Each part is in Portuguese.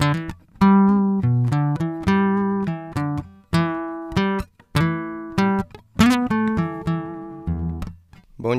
Thank you.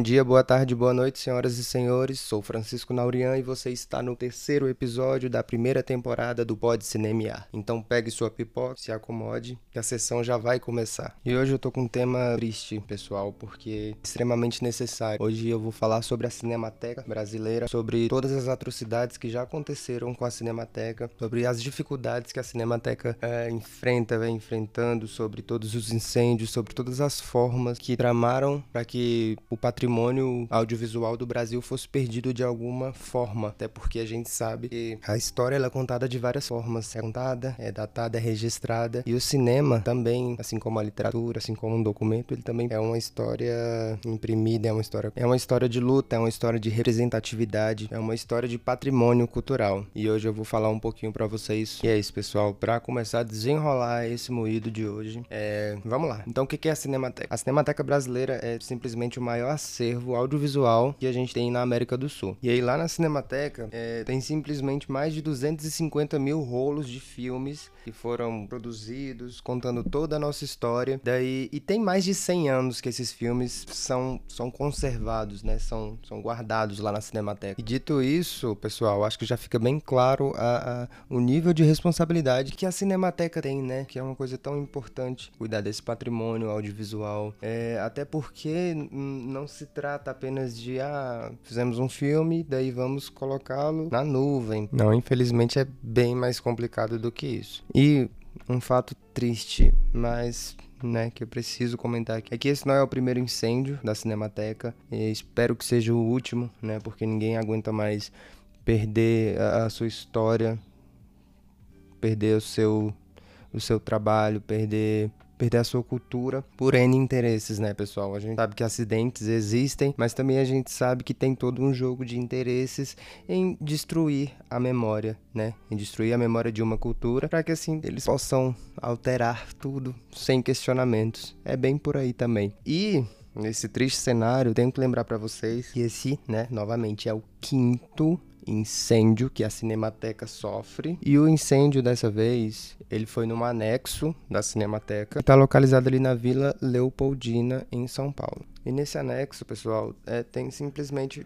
Bom dia, boa tarde, boa noite, senhoras e senhores. Sou Francisco Naurian e você está no terceiro episódio da primeira temporada do Pod Cinemear. Então pegue sua pipoca, se acomode, que a sessão já vai começar. E hoje eu tô com um tema triste, pessoal, porque é extremamente necessário. Hoje eu vou falar sobre a Cinemateca brasileira, sobre todas as atrocidades que já aconteceram com a Cinemateca, sobre as dificuldades que a Cinemateca é, enfrenta, vem enfrentando, sobre todos os incêndios, sobre todas as formas que tramaram para que o patrimônio patrimônio audiovisual do Brasil fosse perdido de alguma forma, até porque a gente sabe que a história é contada de várias formas, é contada, é datada, é registrada, e o cinema também, assim como a literatura, assim como um documento, ele também é uma história imprimida, é uma história, é uma história de luta, é uma história de representatividade, é uma história de patrimônio cultural. E hoje eu vou falar um pouquinho para vocês. E é isso, pessoal, para começar a desenrolar esse moído de hoje, é... vamos lá. Então, o que é a Cinemateca? A Cinemateca brasileira é simplesmente o maior acervo audiovisual que a gente tem na América do Sul. E aí lá na Cinemateca é, tem simplesmente mais de 250 mil rolos de filmes que foram produzidos, contando toda a nossa história. Daí, e tem mais de 100 anos que esses filmes são, são conservados, né? São, são guardados lá na Cinemateca. E dito isso, pessoal, acho que já fica bem claro a, a, o nível de responsabilidade que a Cinemateca tem, né? Que é uma coisa tão importante, cuidar desse patrimônio audiovisual. É, até porque não se trata apenas de, ah, fizemos um filme, daí vamos colocá-lo na nuvem. Não, infelizmente é bem mais complicado do que isso. E um fato triste, mas né, que eu preciso comentar aqui, é que esse não é o primeiro incêndio da Cinemateca, e espero que seja o último, né, porque ninguém aguenta mais perder a, a sua história, perder o seu, o seu trabalho, perder perder a sua cultura por N interesses, né, pessoal? A gente sabe que acidentes existem, mas também a gente sabe que tem todo um jogo de interesses em destruir a memória, né? Em destruir a memória de uma cultura para que assim eles possam alterar tudo sem questionamentos. É bem por aí também. E nesse triste cenário, tenho que lembrar para vocês que esse, né, novamente é o quinto incêndio que a Cinemateca sofre. E o incêndio dessa vez, ele foi num anexo da Cinemateca, está localizado ali na Vila Leopoldina, em São Paulo. E nesse anexo, pessoal, é, tem simplesmente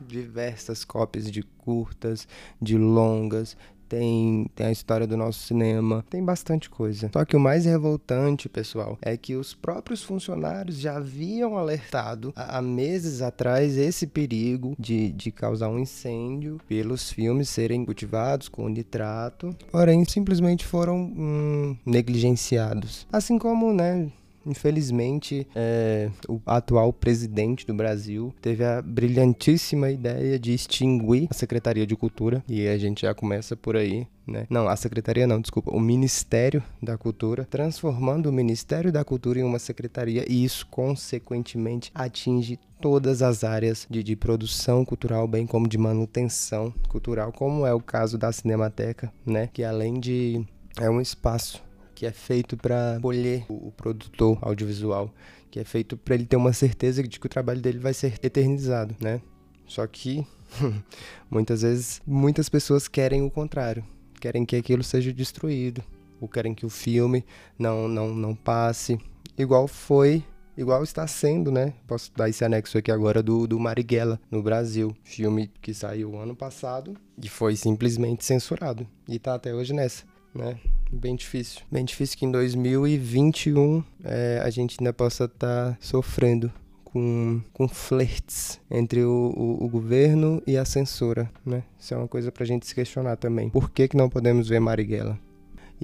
diversas cópias de curtas, de longas, tem, tem a história do nosso cinema, tem bastante coisa. Só que o mais revoltante, pessoal, é que os próprios funcionários já haviam alertado há meses atrás esse perigo de, de causar um incêndio pelos filmes serem cultivados com nitrato, porém simplesmente foram hum, negligenciados. Assim como, né? Infelizmente, é, o atual presidente do Brasil teve a brilhantíssima ideia de extinguir a Secretaria de Cultura, e a gente já começa por aí. Né? Não, a secretaria não, desculpa, o Ministério da Cultura, transformando o Ministério da Cultura em uma secretaria e isso consequentemente atinge todas as áreas de, de produção cultural, bem como de manutenção cultural, como é o caso da Cinemateca, né? Que além de é um espaço que é feito para colher o, produtor audiovisual, que é feito para ele ter uma certeza de que o trabalho dele vai ser eternizado, né? Só que muitas vezes muitas pessoas querem o contrário, querem que aquilo seja destruído, ou querem que o filme não não não passe, igual foi igual está sendo, né? Posso dar esse anexo aqui agora do, do Marighella no Brasil. Filme que saiu ano passado e foi simplesmente censurado. E tá até hoje nessa, né? Bem difícil. Bem difícil que em 2021 é, a gente ainda possa estar tá sofrendo com, com flertes entre o, o, o, governo e a censura, né? Isso é uma coisa pra gente se questionar também. Por que, que não podemos ver Marighella?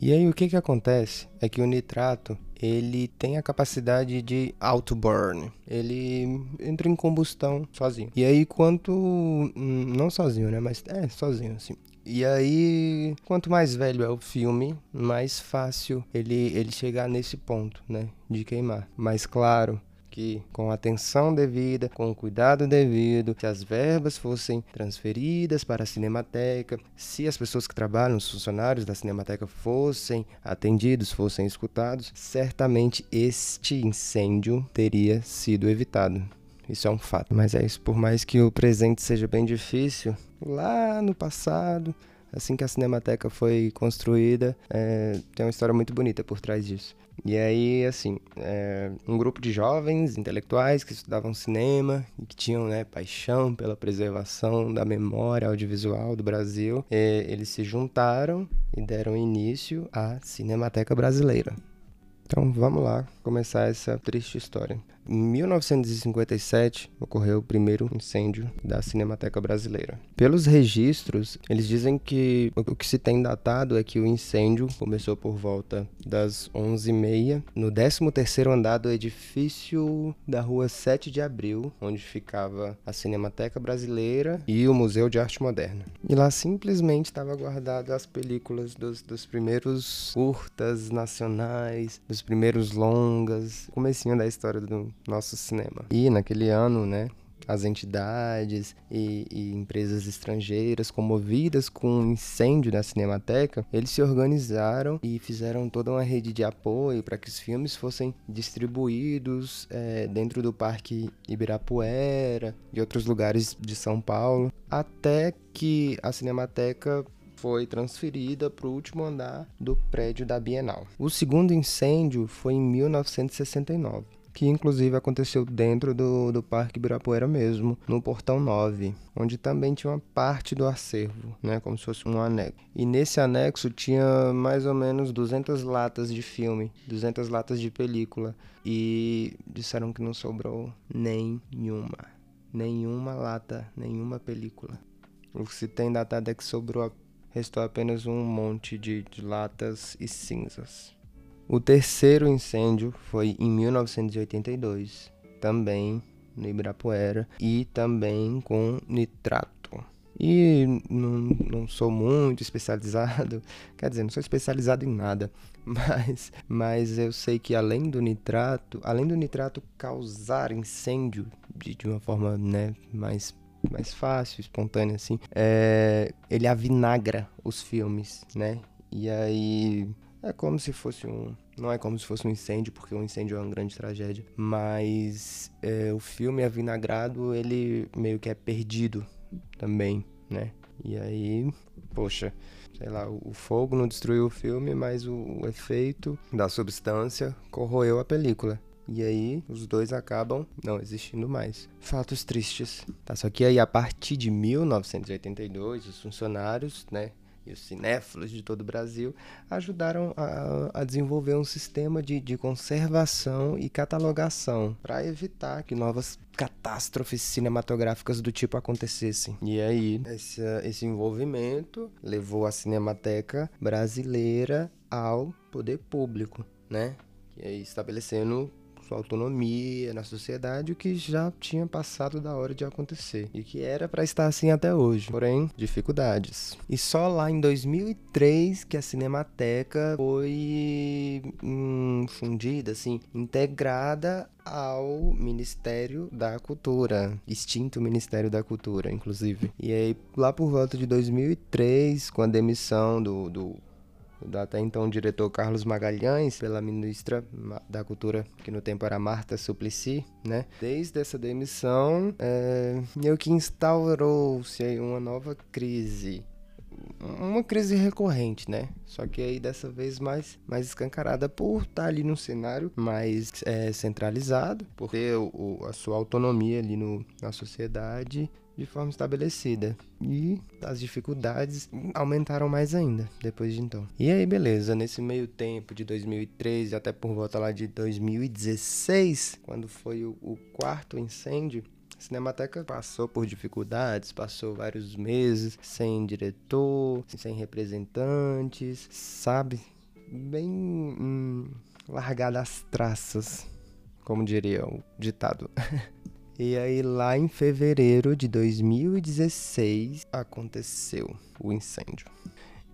E aí o que que acontece é que o nitrato ele tem a capacidade de auto-burn. Ele entra em combustão sozinho. E aí, quanto. Hum, não sozinho, né? Mas é sozinho, assim. E aí, quanto mais velho é o filme, mais fácil ele, ele chegar nesse ponto, né? De queimar. Mas claro, que, com atenção devida, com cuidado devido, se as verbas fossem transferidas para a Cinemateca, se as pessoas que trabalham, os funcionários da Cinemateca fossem atendidos, fossem escutados, certamente este incêndio teria sido evitado. Isso é um fato. Mas é isso, por mais que o presente seja bem difícil, lá no passado Assim que a Cinemateca foi construída, é, tem uma história muito bonita por trás disso. E aí, assim, é, um grupo de jovens intelectuais que estudavam cinema e que tinham né, paixão pela preservação da memória audiovisual do Brasil, é, eles se juntaram e deram início à Cinemateca Brasileira. Então vamos lá começar essa triste história. Em 1957 ocorreu o primeiro incêndio da Cinemateca Brasileira. Pelos registros, eles dizem que o que se tem datado é que o incêndio começou por volta das 11h30 no 13º andar do edifício da rua 7 de Abril, onde ficava a Cinemateca Brasileira e o Museu de Arte Moderna. E lá simplesmente estava guardado as películas dos, dos primeiros curtas nacionais, dos primeiros longas, comecinho da história do nosso cinema. E naquele ano, né, as entidades e, e, empresas estrangeiras comovidas com o incêndio da Cinemateca, eles se organizaram e fizeram toda uma rede de apoio para que os filmes fossem distribuídos é, dentro do Parque Ibirapuera e outros lugares de São Paulo, até que a Cinemateca foi transferida para o último andar do prédio da Bienal. O segundo incêndio foi em 1969 que inclusive aconteceu dentro do, do Parque Ibirapuera mesmo, no Portão 9, onde também tinha uma parte do acervo, né, como se fosse um anexo. E nesse anexo tinha mais ou menos 200 latas de filme, 200 latas de película, e disseram que não sobrou nenhuma, nenhuma lata, nenhuma película. O que se tem datado é que sobrou restou apenas um monte de, de latas e cinzas. O terceiro incêndio foi em 1982, também no Ibirapuera, e também com nitrato. E não, não sou muito especializado, quer dizer, não sou especializado em nada, mas, mas eu sei que além do nitrato, além do nitrato causar incêndio de, de uma forma né, mais mais fácil, espontâneo assim, é, ele avinagra os filmes, né? E aí é como se fosse um. Não é como se fosse um incêndio, porque um incêndio é uma grande tragédia. Mas é, o filme avinagrado, ele meio que é perdido também, né? E aí, poxa, sei lá, o fogo não destruiu o filme, mas o, o efeito da substância corroeu a película. E aí os dois acabam não existindo mais. Fatos tristes. Tá, só que aí a partir de 1982, os funcionários, né, e os cinéfilos de todo o Brasil ajudaram a, a desenvolver um sistema de, de conservação e catalogação para evitar que novas catástrofes cinematográficas do tipo acontecessem. E aí, esse, esse envolvimento levou a Cinemateca Brasileira ao poder público, né? E aí, estabelecendo sua autonomia na sociedade, o que já tinha passado da hora de acontecer e que era para estar assim até hoje. Porém, dificuldades. E só lá em 2003 que a Cinemateca foi hum, fundida, assim, integrada ao Ministério da Cultura, extinto Ministério da Cultura, inclusive. E aí, lá por volta de 2003, com a demissão do, do do até então diretor Carlos Magalhães, pela ministra da Cultura, que no tempo era Marta Suplicy, né? Desde essa demissão, é, meio que instaurou-se uma nova crise uma crise recorrente, né? Só que aí dessa vez mais, mais escancarada por estar ali no cenário mais é, centralizado, por ter o, a sua autonomia ali no, na sociedade de forma estabelecida. E as dificuldades aumentaram mais ainda depois de então. E aí, beleza, nesse meio tempo de 2013 até por volta lá de 2016, quando foi o, o quarto incêndio, a Cinemateca passou por dificuldades, passou vários meses sem diretor, sem representantes, sabe? Bem hum, largada as traças, como diria o ditado. E aí, lá em fevereiro de 2016, aconteceu o incêndio.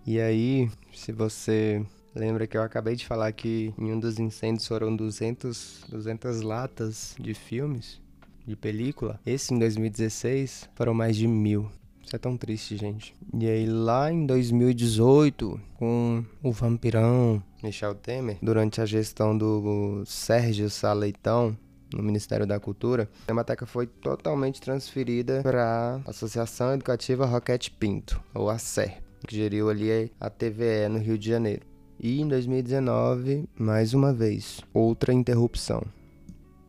E aí, se você lembra que eu acabei de falar que em um dos incêndios foram 200, 200 latas de filmes, de película, esse em 2016 foram mais de mil. Isso é tão triste, gente. E aí, lá em 2018, com o vampirão Michel Temer, durante a gestão do Sérgio Saleitão, no Ministério da Cultura, a Cinemateca foi totalmente transferida para a Associação Educativa Roquete Pinto, ou a SER. que geriu ali a TVE no Rio de Janeiro. E em 2019, mais uma vez, outra interrupção.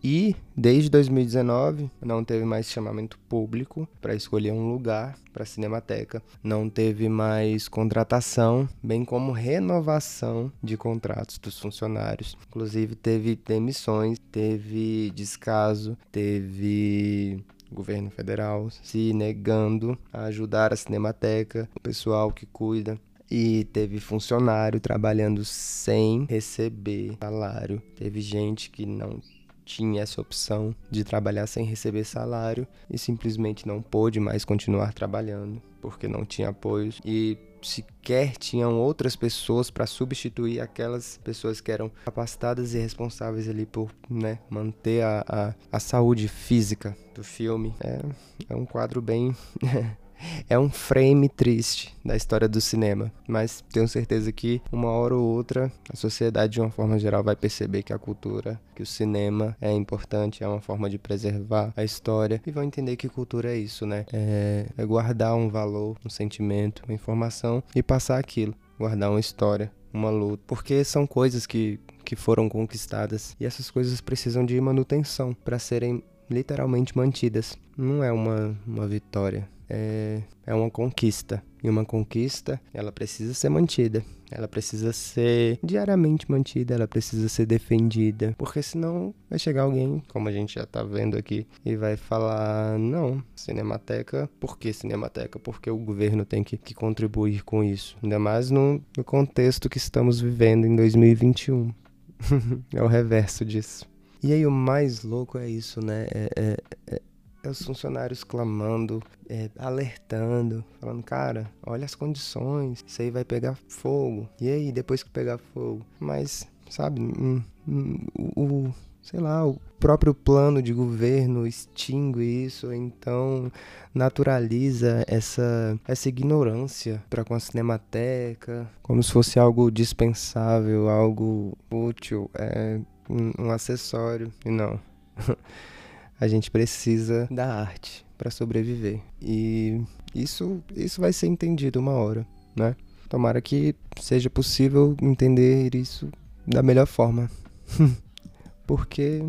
E desde 2019 não teve mais chamamento público para escolher um lugar para a Cinemateca, não teve mais contratação, bem como renovação de contratos dos funcionários. Inclusive teve demissões, teve descaso, teve governo federal se negando a ajudar a Cinemateca, o pessoal que cuida e teve funcionário trabalhando sem receber salário. Teve gente que não tinha essa opção de trabalhar sem receber salário e simplesmente não pôde mais continuar trabalhando porque não tinha apoio e sequer tinham outras pessoas para substituir aquelas pessoas que eram capacitadas e responsáveis ali por né, manter a, a, a saúde física do filme. É, é um quadro bem é um frame triste da história do cinema, mas tenho certeza que uma hora ou outra a sociedade de uma forma geral vai perceber que a cultura, que o cinema é importante, é uma forma de preservar a história e vão entender que cultura é isso, né? É, é guardar um valor, um sentimento, uma informação e passar aquilo, guardar uma história, uma luta, porque são coisas que que foram conquistadas e essas coisas precisam de manutenção para serem literalmente mantidas. Não é uma, uma vitória, é, é uma conquista. E uma conquista, ela precisa ser mantida. Ela precisa ser diariamente mantida, ela precisa ser defendida. Porque senão vai chegar alguém, como a gente já tá vendo aqui, e vai falar: não, Cinemateca, por que Cinemateca? Porque o governo tem que, que contribuir com isso. Ainda mais no, no contexto que estamos vivendo em 2021. é o reverso disso. E aí o mais louco é isso, né? É, é, é, os funcionários clamando, é, alertando, falando, cara, olha as condições, isso aí vai pegar fogo. E aí, depois que pegar fogo? Mas, sabe, hum, hum, o, sei lá, o próprio plano de governo extingue isso, então naturaliza essa, essa ignorância para com a cinemateca, como se fosse algo dispensável, algo útil. É, um acessório. E não. a gente precisa da arte para sobreviver. E isso, isso vai ser entendido uma hora, né? Tomara que seja possível entender isso da melhor forma. Porque,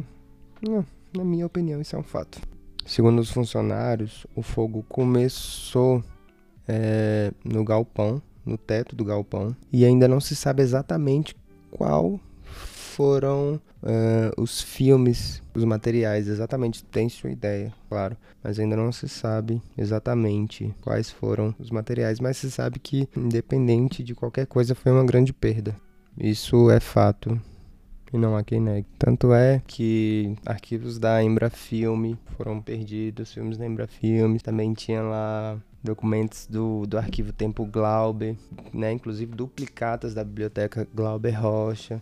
na minha opinião, isso é um fato. Segundo os funcionários, o fogo começou é, no galpão, no teto do galpão, e ainda não se sabe exatamente qual foram uh, os filmes, os materiais, exatamente tem sua ideia, claro, mas ainda não se sabe exatamente quais foram os materiais, mas se sabe que, independente de qualquer coisa, foi uma grande perda. Isso é fato. E não há quem negue. Tanto é que arquivos da Embrafilme foram perdidos, filmes da Embrafilme, também tinha lá documentos do, do arquivo Tempo Glauber, né, inclusive duplicatas da biblioteca Glauber Rocha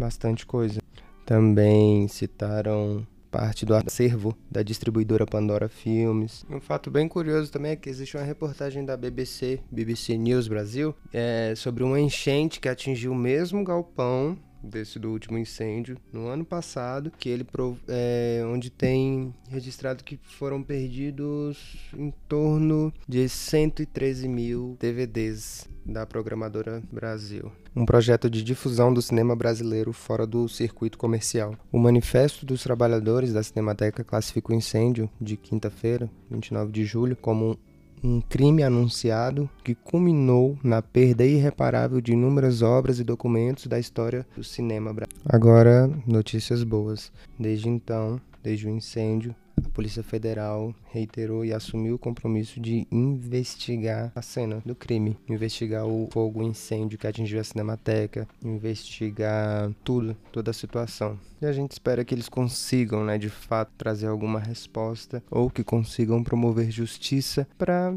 bastante coisa. Também citaram parte do acervo da distribuidora Pandora Filmes. Um fato bem curioso também é que existe uma reportagem da BBC, BBC News Brasil, é, sobre uma enchente que atingiu o mesmo galpão desse do último incêndio no ano passado, que ele é, onde tem registrado que foram perdidos em torno de 113 mil DVDs da programadora Brasil. Um projeto de difusão do cinema brasileiro fora do circuito comercial. O Manifesto dos Trabalhadores da Cinemateca classifica o incêndio de quinta-feira, 29 de julho, como um crime anunciado que culminou na perda irreparável de inúmeras obras e documentos da história do cinema brasileiro. Agora, notícias boas. Desde então, desde o incêndio, a Polícia Federal reiterou e assumiu o compromisso de investigar a cena do crime, investigar o fogo, o incêndio que atingiu a Cinemateca, investigar tudo, toda a situação. E a gente espera que eles consigam, né, de fato, trazer alguma resposta ou que consigam promover justiça para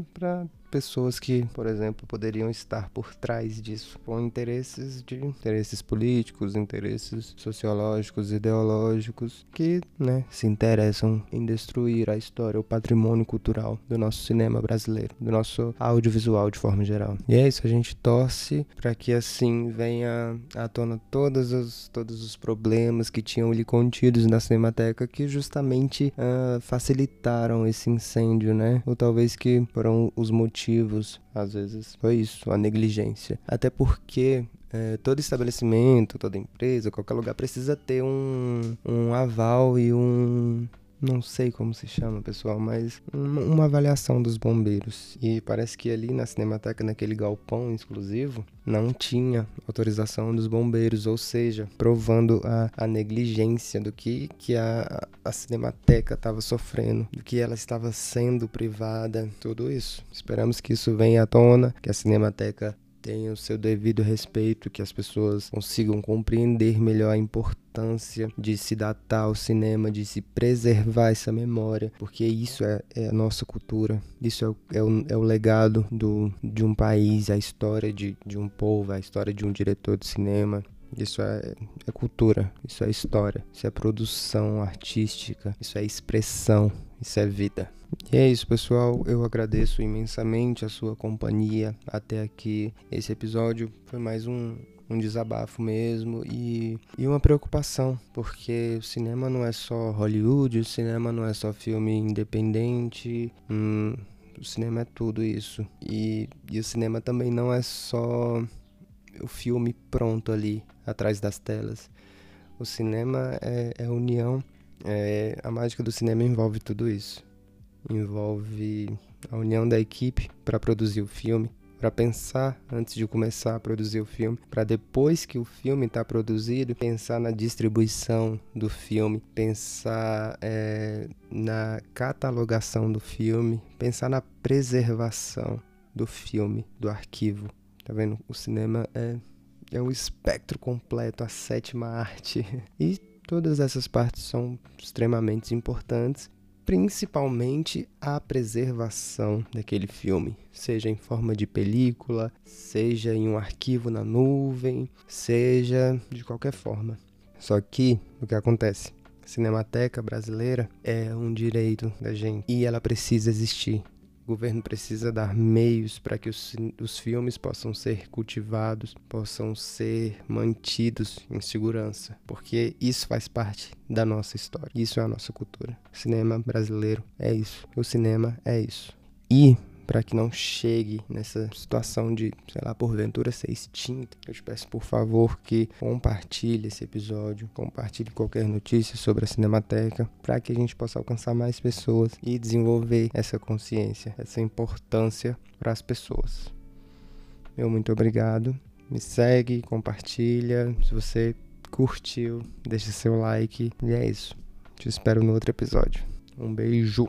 pessoas que, por exemplo, poderiam estar por trás disso, com interesses de interesses políticos, interesses sociológicos, ideológicos, que, né, se interessam em destruir a história, o patrimônio cultural do nosso cinema brasileiro, do nosso audiovisual de forma geral. E é isso, a gente torce para que assim venha à tona todos os, todos os problemas que tinham ali contidos na Cinemateca que justamente uh, facilitaram esse incêndio, né? Ou talvez que foram os motivos motivos, às vezes foi isso, a negligência. Até porque é, todo estabelecimento, toda empresa, qualquer lugar precisa ter um, um aval e um não sei como se chama, pessoal, mas uma, uma, avaliação dos bombeiros. E parece que ali na Cinemateca, naquele galpão exclusivo, não tinha autorização dos bombeiros, ou seja, provando a, a negligência do que, que a, a Cinemateca estava sofrendo, do que ela estava sendo privada, tudo isso. Esperamos que isso venha à tona, que a Cinemateca tenha o seu devido respeito, que as pessoas consigam compreender melhor a importância de se datar o cinema, de se preservar essa memória, porque isso é, é a nossa cultura, isso é o, é o, é o legado do, de um país, a história de, de um povo, a história de um diretor de cinema. Isso é, é cultura, isso é história, isso é produção artística, isso é expressão, isso é vida. E é isso, pessoal. Eu agradeço imensamente a sua companhia até aqui. Esse episódio foi mais um, um desabafo mesmo e, e uma preocupação, porque o cinema não é só Hollywood, o cinema não é só filme independente. Hum, o cinema é tudo isso. E, e o cinema também não é só o filme pronto ali, atrás das telas. O cinema é, é união. É, a mágica do cinema envolve tudo isso envolve a união da equipe para produzir o filme, para pensar antes de começar a produzir o filme, para depois que o filme está produzido, pensar na distribuição do filme, pensar é, na catalogação do filme, pensar na preservação do filme, do arquivo. Tá vendo? O cinema é, é um espectro completo, a sétima arte. E todas essas partes são extremamente importantes principalmente a preservação daquele filme, seja em forma de película, seja em um arquivo na nuvem, seja de qualquer forma. Só que o que acontece? A Cinemateca brasileira é um direito da gente e ela precisa existir. O governo precisa dar meios para que os, os filmes possam ser cultivados, possam ser mantidos em segurança, porque isso faz parte da nossa história. Isso é a nossa cultura. O cinema brasileiro é isso. O cinema é isso. E para que não chegue nessa situação de, sei lá, porventura ser extinta. Eu te peço, por favor, que compartilhe esse episódio, compartilhe qualquer notícia sobre a Cinemateca, para que a gente possa alcançar mais pessoas e desenvolver essa consciência, essa importância para as pessoas. Meu muito obrigado. Me segue, compartilha. Se você curtiu, deixa seu like. E é isso. Te espero no outro episódio. Um beijo.